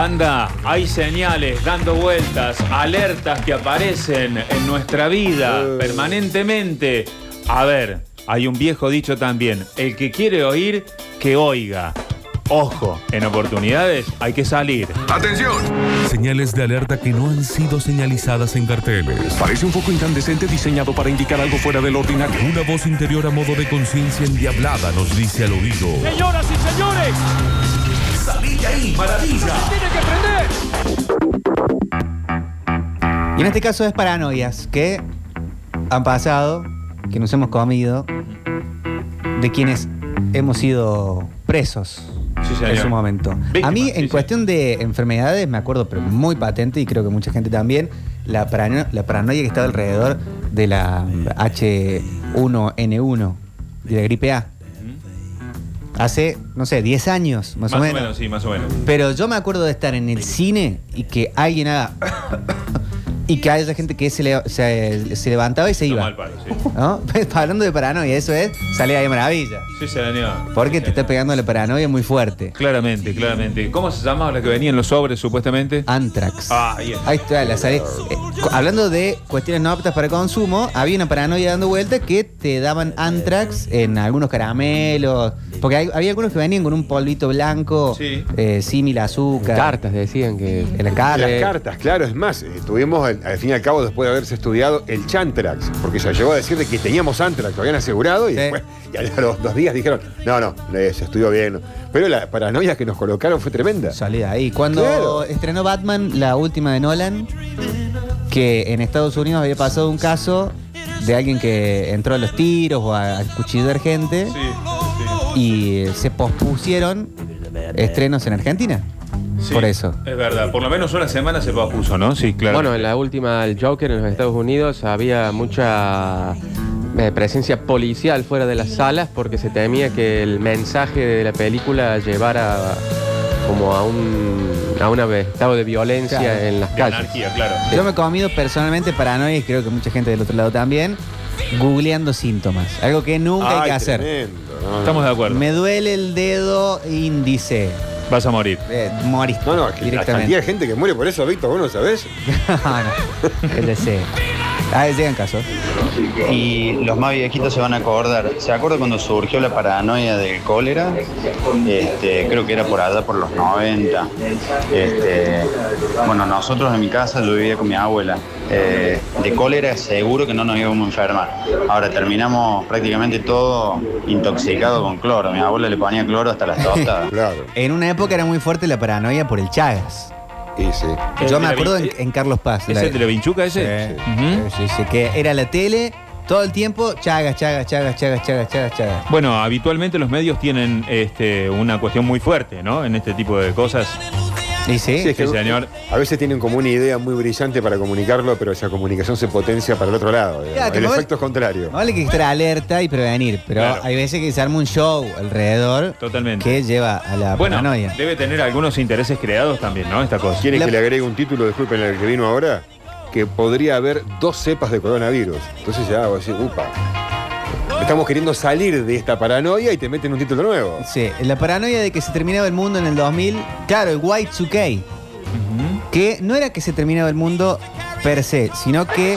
Banda, hay señales dando vueltas, alertas que aparecen en nuestra vida Eh. permanentemente. A ver, hay un viejo dicho también, el que quiere oír, que oiga. Ojo, en oportunidades hay que salir. ¡Atención! Señales de alerta que no han sido señalizadas en carteles. Parece un foco incandescente diseñado para indicar algo fuera del ordinario. Una voz interior a modo de conciencia endiablada nos dice al oído. Señoras y señores, ¡Salí de ahí, maravilla! tiene que prender. Y en este caso es paranoias que han pasado, que nos hemos comido, de quienes hemos sido presos Sí, en su momento. A mí, en sí. cuestión de enfermedades, me acuerdo, pero muy patente, y creo que mucha gente también, la, parano- la paranoia que estaba alrededor de la H1N1, de la gripe A. Hace, no sé, 10 años, más, Más o menos. sí, más o menos. Pero yo me acuerdo de estar en el cine y que alguien haga. y que haya gente que se, le- se, se levantaba y se iba. palo, sí. ¿No? Hablando de paranoia, eso es, sale ahí maravilla. Sí, señor. Porque Sí, te está pegando la paranoia muy fuerte. Claramente, claramente. ¿Cómo se llamaba la que venía en los sobres, supuestamente? Antrax. Ah, ahí está. Ahí está, la salida. Eh, hablando de cuestiones no aptas para consumo, había una paranoia dando vuelta que te daban Antrax en algunos caramelos. Porque hay- había algunos que venían con un polvito blanco, Sí. eh, símil azúcar. Cartas decían que. En la cara. Las cartas, claro, es más, eh, tuvimos al, al fin y al cabo, después de haberse estudiado, el Chantrax, porque se llegó a decir de que teníamos Antrax, lo habían asegurado, y Sí. después, y a los dos días dijeron, no, no, eh, se estudió bien. no". Pero la paranoia que nos colocaron fue tremenda. Salí de ahí. Cuando Claro. estrenó Batman, la última de Nolan, que en Estados Unidos había pasado un caso de alguien que entró a los tiros o a, a cuchillar gente Sí, sí. Y se pospusieron estrenos en Argentina. Sí, Por eso. Es verdad. Por lo menos una semana se pospuso, ¿no? Sí, claro. Bueno, en la última, el Joker en los Estados Unidos, había mucha eh, presencia policial fuera de las salas porque se temía que el mensaje de la película llevara como a un a un estado de violencia Claro. en las De calles. anarquía, claro. Yo me he comido personalmente paranoia y creo que mucha gente del otro lado también, googleando síntomas. Algo que nunca hay Ay, que hacer. tremendo, no, no. Estamos de acuerdo. Me duele el dedo índice. Vas a morir. Eh, morís No, no, es que la directamente. cantidad de gente que muere por eso, Víctor, vos no sabés. Ah, no. El deseo. Ah, llegan casos. Y los más viejitos se van a acordar. ¿Se acuerda cuando surgió la paranoia del cólera? Este, creo que era por allá por los 90. Este, bueno, nosotros en mi casa yo vivía con mi abuela. Eh, de cólera seguro que no nos íbamos a enfermar. Ahora terminamos prácticamente todo intoxicado con cloro. Mi abuela le ponía cloro hasta las tostadas. Claro, En una época era muy fuerte la paranoia por el Chagas. y sí. ¿El Yo me acuerdo en, Carlos Paz. ¿Es la- el de la vinchuca ese? Sí, Ujú. sí, sí, que era la tele todo el tiempo, Chagas, Chagas, Chagas, Chagas, Chagas, Chagas, Chagas. Bueno, habitualmente los medios tienen este, una cuestión muy fuerte, ¿no? En este tipo de cosas. ¿Y sí? Sí, es que Sí, señor. A veces tienen como una idea muy brillante para comunicarlo, pero esa comunicación se potencia para el otro lado. digamos. Ya, que el efecto es contrario. No vale que estar alerta y prevenir, pero Claro. hay veces que se arma un show alrededor Totalmente. que lleva a la Bueno, paranoia. debe tener algunos intereses creados también, ¿no? Esta cosa. ¿Quieren La- que le agregue un título, disculpen, el que vino ahora? Que podría haber dos cepas de coronavirus. Entonces ya vos decís, upa. Estamos queriendo salir de esta paranoia y te meten un título nuevo. Sí, la paranoia de que se terminaba el mundo en el 2000, claro, el Y2K, que no era que se terminaba el mundo per se, sino que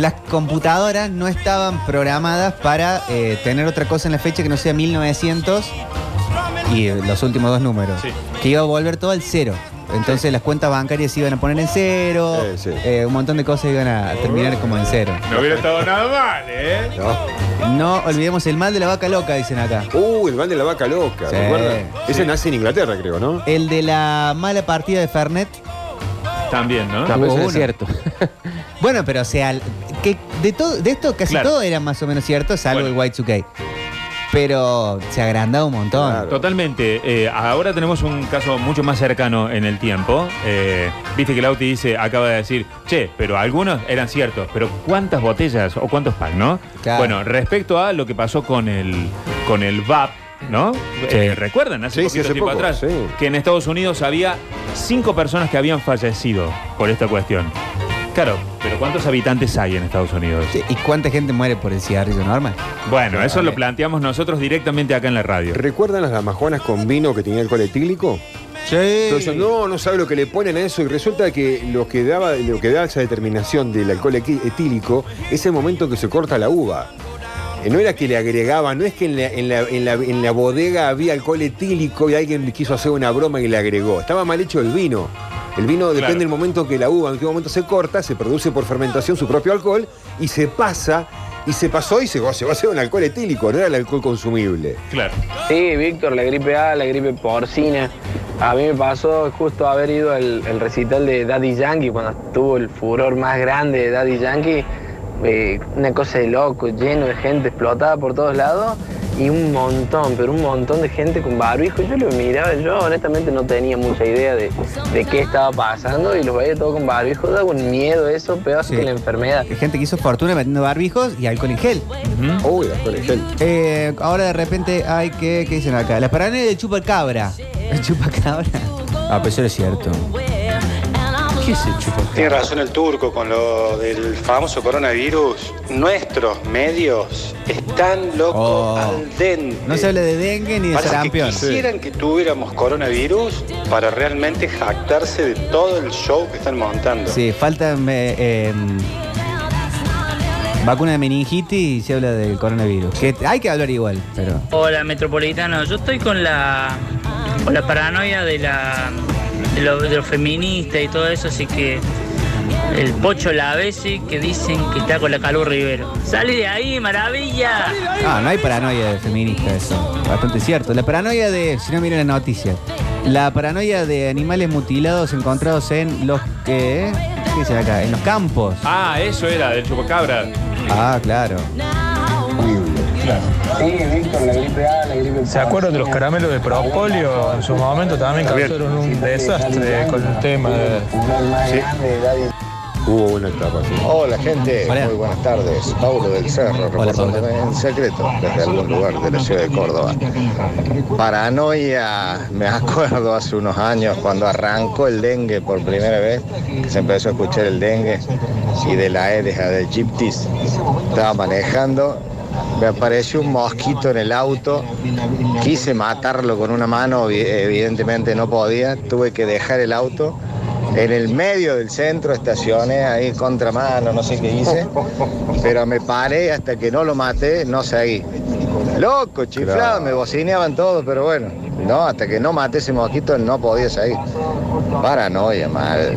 las computadoras no estaban programadas para eh, tener otra cosa en la fecha que no sea 1900 y los últimos dos números, Sí. que iba a volver todo al cero. Entonces las cuentas bancarias se iban a poner en cero, Sí, sí. eh, un montón de cosas iban a terminar como en cero. No hubiera estado nada mal, ¿eh? ¿no? No olvidemos el mal de la vaca loca, dicen acá. Uh, el mal de la vaca loca, Sí, ¿recuerdan? Ese nace en Inglaterra, creo, ¿no? El de la mala partida de Fernet. También, ¿no? Hubo es uno. cierto. Bueno, pero o sea, que de todo, de esto casi Claro. todo era más o menos cierto, salvo Bueno. el Y2K. Pero se agrandaba un montón. Claro. Totalmente. Eh, ahora tenemos un caso mucho más cercano en el tiempo. Eh, Viste que Lauti dice, acaba de decir, che, pero algunos eran ciertos, pero ¿cuántas botellas o cuántos packs, no? Claro. Bueno, respecto a lo que pasó con el, con el VAP, ¿no? Eh, ¿Recuerdan? Hace Sí, sí, poquito hace tiempo poco, atrás, sí. que en Estados Unidos había cinco personas que habían fallecido por esta cuestión. Claro, pero ¿cuántos habitantes hay en Estados Unidos? Sí, ¿Y cuánta gente muere por el cigarrillo normal? Bueno, eso lo planteamos nosotros directamente acá en la radio. ¿Recuerdan las damajuanas con vino que tenía alcohol etílico? Sí. Entonces, no, no sabe lo que le ponen a eso. Y resulta que lo que daba, lo que da esa determinación del alcohol etílico es el momento que se corta la uva. Eh, No era que le agregaba, no es que en la, en la- en la- en la bodega había alcohol etílico y alguien quiso hacer una broma y le agregó. Estaba mal hecho el vino. El vino depende Claro. del momento que la uva, en qué momento se corta, se produce por fermentación su propio alcohol y se pasa, y se pasó y se, se va a hacer un alcohol etílico, no era el alcohol consumible. Claro. Sí, Víctor, la gripe A, la gripe porcina. A mí me pasó justo haber ido al, al recital de Daddy Yankee cuando tuvo el furor más grande de Daddy Yankee. Eh, una cosa de loco, lleno de gente explotada por todos lados y un montón, pero un montón de gente con barbijo. Yo lo miraba, yo honestamente no tenía mucha idea de, de qué estaba pasando y los veía todos con barbijo. Da un miedo eso, peor Sí. que la enfermedad. Hay gente que hizo fortuna metiendo barbijos y alcohol en gel. Uy, alcohol en gel. Eh, ahora de repente hay que. ¿Qué dicen acá? La paranoia del chupacabra. ¿El chupacabra? Ah, pero eso es cierto. ¿Qué es el chupacabra? Tiene razón el turco con lo del famoso coronavirus. Nuestros medios están locos Oh. al dente. No se habla de dengue ni de Parece que sarampión. quisieran que tuviéramos coronavirus para realmente jactarse de todo el show que están montando. Sí, falta eh, eh, vacuna de meningitis y se habla del coronavirus. Que hay que hablar igual, pero. Hola, Metropolitano. Yo estoy con la, con la paranoia de, la, de, lo, de los feministas y todo eso, así que el Pocho Lavesi que dicen que está con la Calú Rivero. ¡Sale de ahí, maravilla! Ah, no hay paranoia de feminista eso. Bastante cierto. La paranoia de. Si no miren la noticia. La paranoia de animales mutilados encontrados en los que. ¿Qué dice acá? En los campos. Ah, eso era, del chupacabra. Ah, claro. ¿Se acuerdan de los caramelos de Propolio? En su momento también causaron un desastre con el tema de... Hubo una etapa, sí. Hola gente, Hola. muy buenas tardes. Paulo del Cerro, reportándome en secreto desde algún lugar de la ciudad de Córdoba. Paranoia, me acuerdo hace unos años cuando arrancó el dengue por primera vez, que se empezó a escuchar el dengue y de la Aedes aegyptis. Estaba manejando, me apareció un mosquito en el auto, quise matarlo con una mano, evi- evidentemente no podía, tuve que dejar el auto. En el medio del centro estacioné ahí contramano, no sé qué hice, pero me paré hasta que no lo maté, no seguí. Loco, chiflado, Claro. me bocineaban todo, pero bueno, no, hasta que no maté ese mosquito no podía seguir. Paranoia, mal.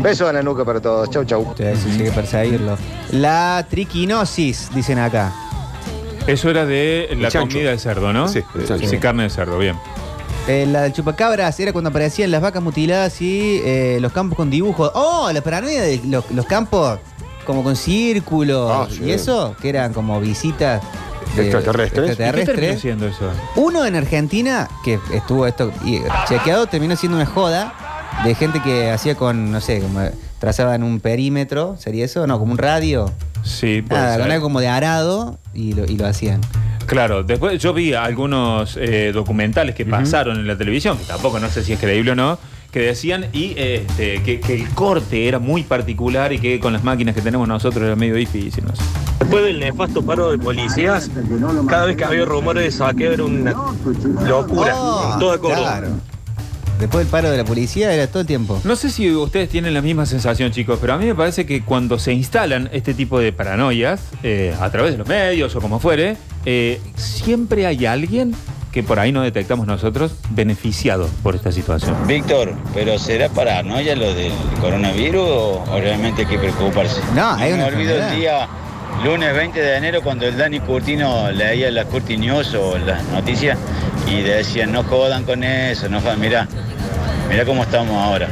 Besos en la nuca para todos, chau chau. Sí, sí, que perseguirlo. La triquinosis, dicen acá. Eso era de la chancho. comida de cerdo, ¿no? Sí, el chancho. Sí, carne de cerdo, bien. Eh, la del chupacabras era cuando aparecían las vacas mutiladas y eh, los campos con dibujos. ¡Oh! La paranoia de los, los campos como con círculos Ah, sí. y eso, que eran como visitas de- Extraterrestres. ¿Y qué terminó extraterrestres. siendo eso? Uno en Argentina, que estuvo esto y- chequeado, terminó siendo una joda de gente que hacía con, no sé, como trazaban un perímetro, ¿sería eso? No, como un radio. Sí, Nada, con algo como de arado y lo, y lo hacían. Claro, después yo vi algunos eh, documentales que pasaron en la televisión, que tampoco no sé si es creíble o no, que decían y este, que, que el corte era muy particular y que con las máquinas que tenemos nosotros era medio difícil. No sé. Después del nefasto paro de policías, cada vez que había rumores de saqueo era una locura. Oh, toda Córdoba. claro. Después del paro de la policía era todo el tiempo. No sé si ustedes tienen la misma sensación, chicos, pero a mí me parece que cuando se instalan este tipo de paranoias, eh, a través de los medios o como fuere, eh, siempre hay alguien que por ahí no detectamos nosotros beneficiado por esta situación. Víctor, ¿pero será paranoia lo del coronavirus o, o realmente hay que preocuparse? No, hay me una olvido enfermedad. el día lunes 20 de enero cuando el Dani Curtino leía las Curti News o las noticias y decían no jodan con eso, no jodan, mirá, mirá cómo estamos ahora.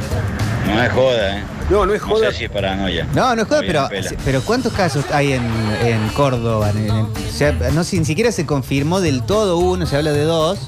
No es joda, ¿eh? No, no es No joda. sé si es paranoia. No, no es joda, pero, pero ¿cuántos casos hay en, en Córdoba? En- en- o sea, no sé, ni siquiera se confirmó del todo uno, se habla de dos.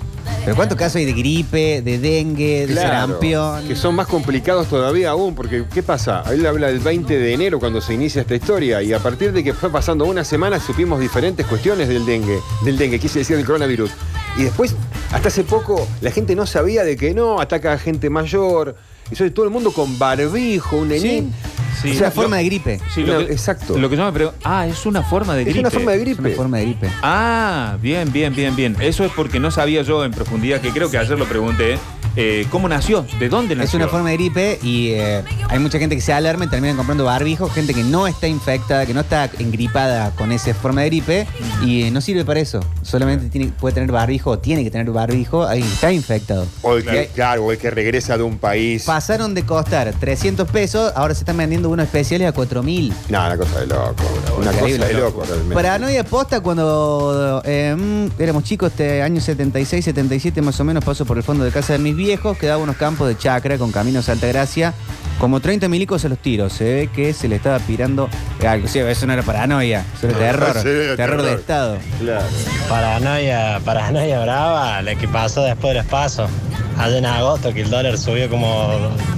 Pero ¿cuántos casos hay de gripe, de dengue, de Claro, sarampión? que son más complicados todavía aún, porque ¿qué pasa? Él habla del 20 de enero cuando se inicia esta historia y a partir de que fue pasando una semana supimos diferentes cuestiones del dengue, del dengue, quise decir del coronavirus. Y después, hasta hace poco, la gente no sabía de que no, ataca a gente mayor, y soy todo el mundo con barbijo, un nenín. Sí, es una forma de gripe. Sí, Una- lo que, exacto. Lo que yo me pregunto, ah, es una forma de Es gripe. una forma de Es gripe. una forma de gripe. Ah, bien, bien, bien, bien. Eso es porque no sabía yo en profundidad, que creo que ayer lo pregunté, eh, cómo nació, de dónde nació. Es una forma de gripe y eh, hay mucha gente que se alarma y terminan comprando barbijo, gente que no está infectada, que no está engripada con esa forma de gripe y eh, no sirve para eso. Solamente tiene, puede tener barbijo o tiene que tener barbijo, ahí está infectado. O el que, claro, o el que regresa de un país. Pasaron de costar 300 pesos, ahora se están vendiendo unos especiales a 4000. No, una cosa de loco. Una Increíble. cosa de loco realmente. Paranoia posta cuando eh, mm, éramos chicos, este año 76, 77 más o menos, paso por el fondo de casa de mis viejos, quedaba unos campos de chacra con caminos a Altagracia, como 30 milicos a los tiros. Se ve que se le estaba pirando algo. Sí, eso no era paranoia, eso era terror, Sí, terror de. Estado. Claro. Paranoia, paranoia brava, la que pasó después de los pasos. Allá en agosto que el dólar subió como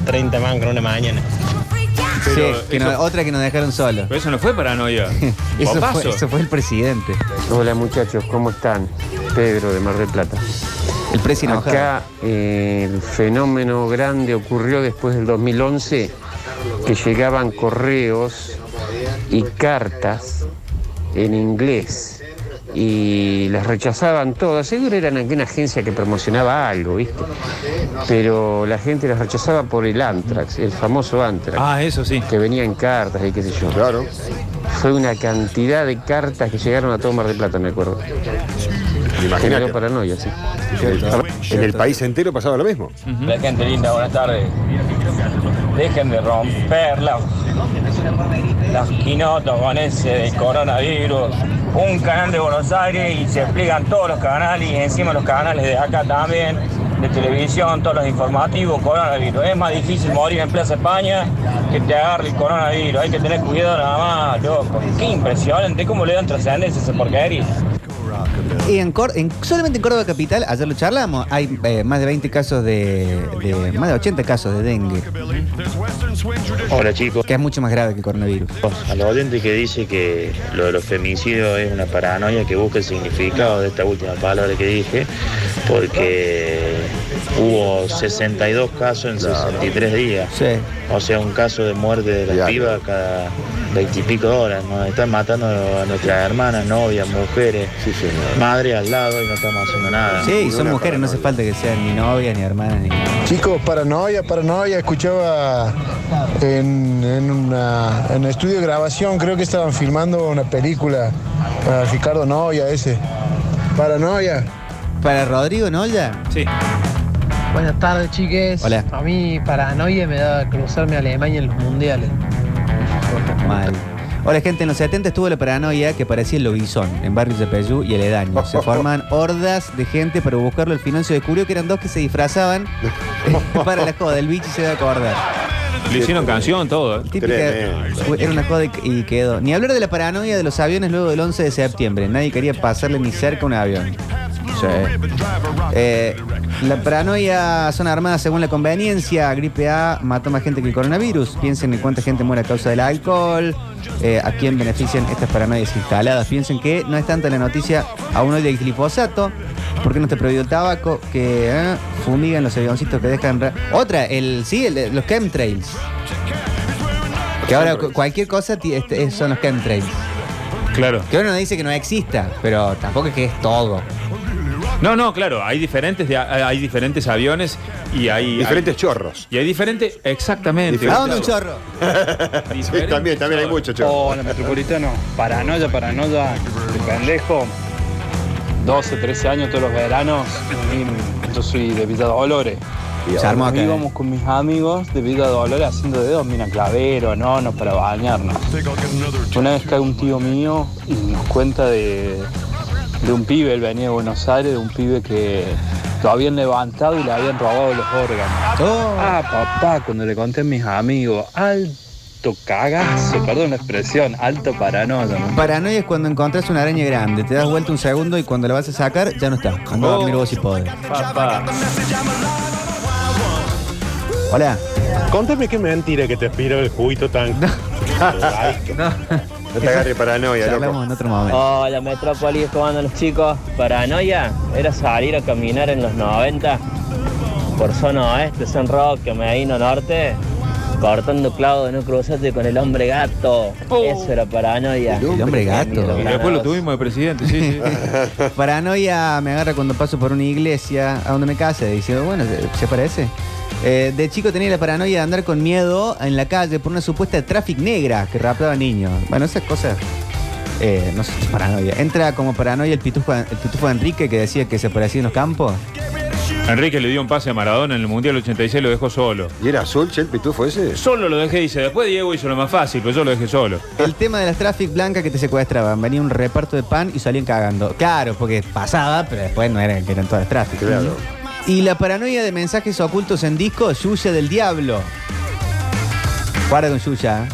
30 man con una mañana. Sí, Pero que eso- no- otra que nos dejaron solos. Pero eso no fue paranoia. Eso Bombazo. fue, eso fue el presidente. Hola muchachos, ¿cómo están? Pedro de Mar del Plata. El precio enojado. Acá eh, el fenómeno grande ocurrió después del 2011, que llegaban correos y cartas en inglés y las rechazaban todas. Seguro eran alguna agencia que promocionaba algo, ¿viste? Pero la gente las rechazaba por el Antrax, el famoso Antrax. Ah, eso sí. Que venía en cartas y qué sé yo. Claro. Fue una cantidad de cartas que llegaron a todo Mar del Plata, me acuerdo. Imagínate. Generó paranoia, sí. En el país entero pasaba lo mismo. La gente linda, buenas tardes. Dejen de romper la- las quinotas con ese del coronavirus. Un canal de Buenos Aires y se explican todos los canales y encima los canales de acá también, de televisión, todos los informativos, coronavirus. Es más difícil morir en Plaza España que te agarre el coronavirus. Hay que tener cuidado nada más, loco. Qué impresionante, cómo le dan trascendencia a esa porquería. Y en, Cor- en- solamente en Córdoba Capital, ayer lo charlamos, hay eh, más de 20 casos de, de- más de 80 casos de dengue, Hola chicos. que es mucho más grave que el coronavirus. A los oyentes que dice que lo de los femicidios es una paranoia que busca el significado de esta última palabra que dije, porque hubo 62 casos en 63 días. Sí. O sea, un caso de muerte de la piba cada veintipico horas. Nos están matando a nuestras hermanas, novias, mujeres, madre al lado y no estamos haciendo nada. Sí, son mujeres, no hace falta que sean ni novias, ni hermanas, ni Chicos, paranoia, paranoia. Escuchaba en, en, una, en el estudio de grabación, creo que estaban filmando una película para Ricardo Noya, ese. Paranoia. ¿Para Rodrigo Noya? Sí. Buenas tardes, chiques. Hola. A mí paranoia me da cruzarme a Alemania en los mundiales. Mal. Hola gente, en los 70 estuvo la paranoia que parecía el lobizón en barrios de Peyú y el Edaño. Se forman hordas de gente para buscarlo. Al final se descubrió que eran dos que se disfrazaban para la joda. El bicho se debe acordar. Le hicieron canción, todo. Típica- era una joda y- y quedó. Ni hablar de la paranoia de los aviones luego del 11 de septiembre. Nadie quería pasarle ni cerca un avión. Sí. Eh, la paranoia son armadas según la conveniencia. Gripe A mató más gente que el coronavirus. Piensen en cuánta gente muere a causa del alcohol. eh, a quién benefician estas paranoias instaladas. Piensen que no es tanta la noticia aún hoy del glifosato. ¿Por qué no está prohibido el tabaco? Que eh, fumigan los avioncitos que dejan. ra- Otra, el sí, el los chemtrails. Que ahora cu- cualquier cosa este, es- son los chemtrails. Claro. Que uno no dice que no exista, pero tampoco es que es todo. No, no, claro, hay diferentes, de- hay diferentes aviones y hay... Diferentes hay- chorros. Y hay diferentes, exactamente. ¿A dónde un chorro? Sí, también, también hay muchos chorros. Hola, Metropolitano. Paranoia, paranoia, de pendejo. 12, 13 años todos los veranos. y Yo soy de Villa Dolores. Se armó acá, eh. Íbamos con mis amigos de Villa Dolores haciendo dedos, mira, clavero, no, para bañarnos. Una vez cae un tío mío y nos cuenta de, de un pibe, él venía de Buenos Aires, de un pibe que lo habían levantado y le habían robado los órganos. Ah, papá, cuando le conté a mis amigos, alto cagazo, perdón la expresión, alto paranoia. ¿no? Paranoia es cuando encontrás una araña grande, te das vuelta un segundo y cuando la vas a sacar ya no está. Anda a dormir vos si podés. Papá. Hola. Contame qué mentira que te aspira el juguito tan. No te agarre paranoia, loco. Hablamos en otro momento. Hola Metrópolis, ¿cómo andan los chicos? Paranoia era salir a caminar en los 90 por zona oeste, San Roque, Medina Norte cortando clavo de no cruzarte con el hombre gato. Eso era paranoia. El hombre gato. Y después lo tuvimos de presidente, sí, sí. Paranoia me agarra cuando paso por una iglesia a donde me case. Dice, bueno, ¿se parece? Eh, de chico tenía la paranoia de andar con miedo en la calle por una supuesta traffic negra que raptaba niños. Bueno, esas cosas. eh, no sé si es paranoia. Entra como paranoia el pitufo, el pitufo de Enrique que decía que se parecía en los campos. Enrique le dio un pase a Maradona en el Mundial 86 lo dejó solo. ¿Y era azul, che, el pitufo ese? Solo lo dejé, dice. Después Diego hizo lo más fácil, pero yo lo dejé solo. El tema de las traffic blancas que te secuestraban. Venía un reparto de pan y salían cagando. Claro, porque pasaba, pero después no eran que eran todas traffic. Claro. Y la paranoia de mensajes ocultos en disco, Yuya del Diablo. Guarda con Yuya. ¿eh?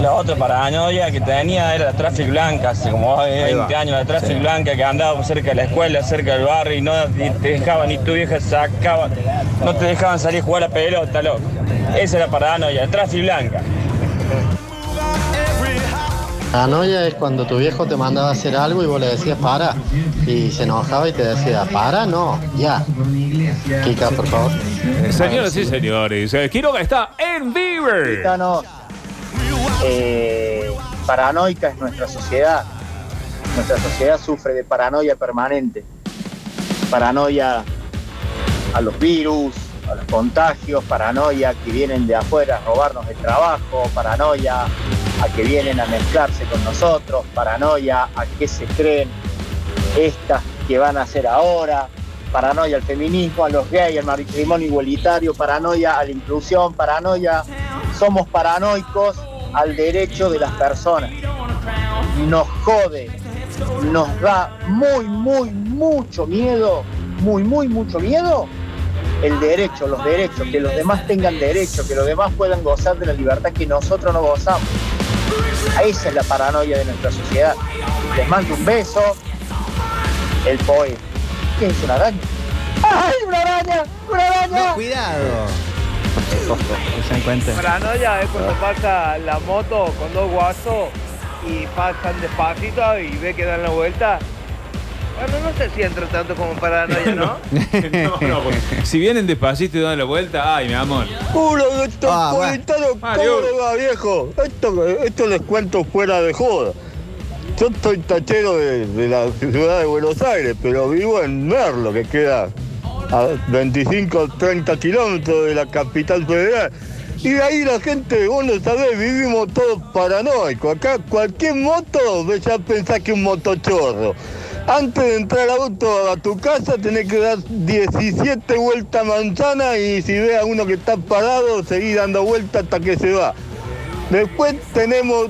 La otra paranoia que tenía era la traffic blanca, hace como 20 años la traffic blanca que andaba cerca de la escuela, cerca del barrio y no te dejaban, ni tu vieja sacaba, no te dejaban salir a jugar a la pelota, loco. Esa era la paranoia, la traffic blanca. Paranoia es cuando tu viejo te mandaba a hacer algo y vos le decías para y se enojaba y te decía para, no, ya. Kika, por favor. Señoras y señores, eh, Quiroga está en Beaver. Eh, paranoica es nuestra sociedad. Nuestra sociedad sufre de paranoia permanente. Paranoia a los virus, a los contagios, paranoia que vienen de afuera a robarnos el trabajo, paranoia a que vienen a mezclarse con nosotros, paranoia a qué se creen estas que van a hacer ahora, paranoia al feminismo, a los gays, al matrimonio igualitario, paranoia a la inclusión, paranoia, somos paranoicos al derecho de las personas. Nos jode, nos da muy, muy, mucho miedo, muy, muy, mucho miedo el derecho, los derechos, que los demás tengan derecho, que los demás puedan gozar de la libertad que nosotros no gozamos. Esa es la paranoia de nuestra sociedad. Les mando un beso. El poeta. ¿Qué es una araña? ¡Ay, una araña! ¡Una araña! cuidado. Se. Paranoia es cuando pasa la moto con dos guasos y pasan despacito y ve que dan la vuelta. Bueno, no sé si entra tanto como paranoia, ¿no? No, no, porque si vienen despacito y dan la vuelta, ay, mi amor. Uno de estos Ah, va. politanos, ¿cómo Mario. le va, viejo? Esto, esto les cuento fuera de joda. Yo estoy tachero de, de la ciudad de Buenos Aires, pero vivo en Merlo, que queda a 25 o 30 kilómetros de la capital federal. Y de ahí la gente, vos no sabés, vivimos todos paranoicos. Acá cualquier moto, ya pensás que es un motochorro. Antes de entrar al auto a tu casa tenés que dar 17 vueltas manzana y si ves a uno que está parado, seguís dando vueltas hasta que se va. Después tenemos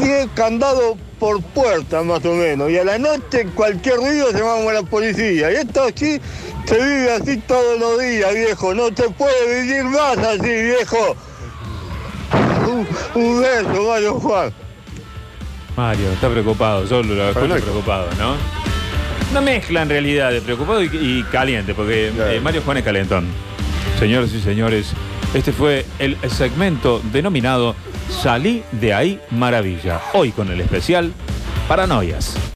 10 candados por puerta más o menos. Y a la noche cualquier ruido llamamos a la policía. Y esto aquí se vive así todos los días, viejo. No se puede vivir más así, viejo. Un, un beso, Mario Juan. Mario, está preocupado, yo lo escucho preocupado, ¿no? Una mezcla en realidad de preocupado y, y caliente, porque eh, Mario Juan es calentón. Señoras y señores, este fue el segmento denominado Salí de ahí maravilla. Hoy con el especial Paranoias.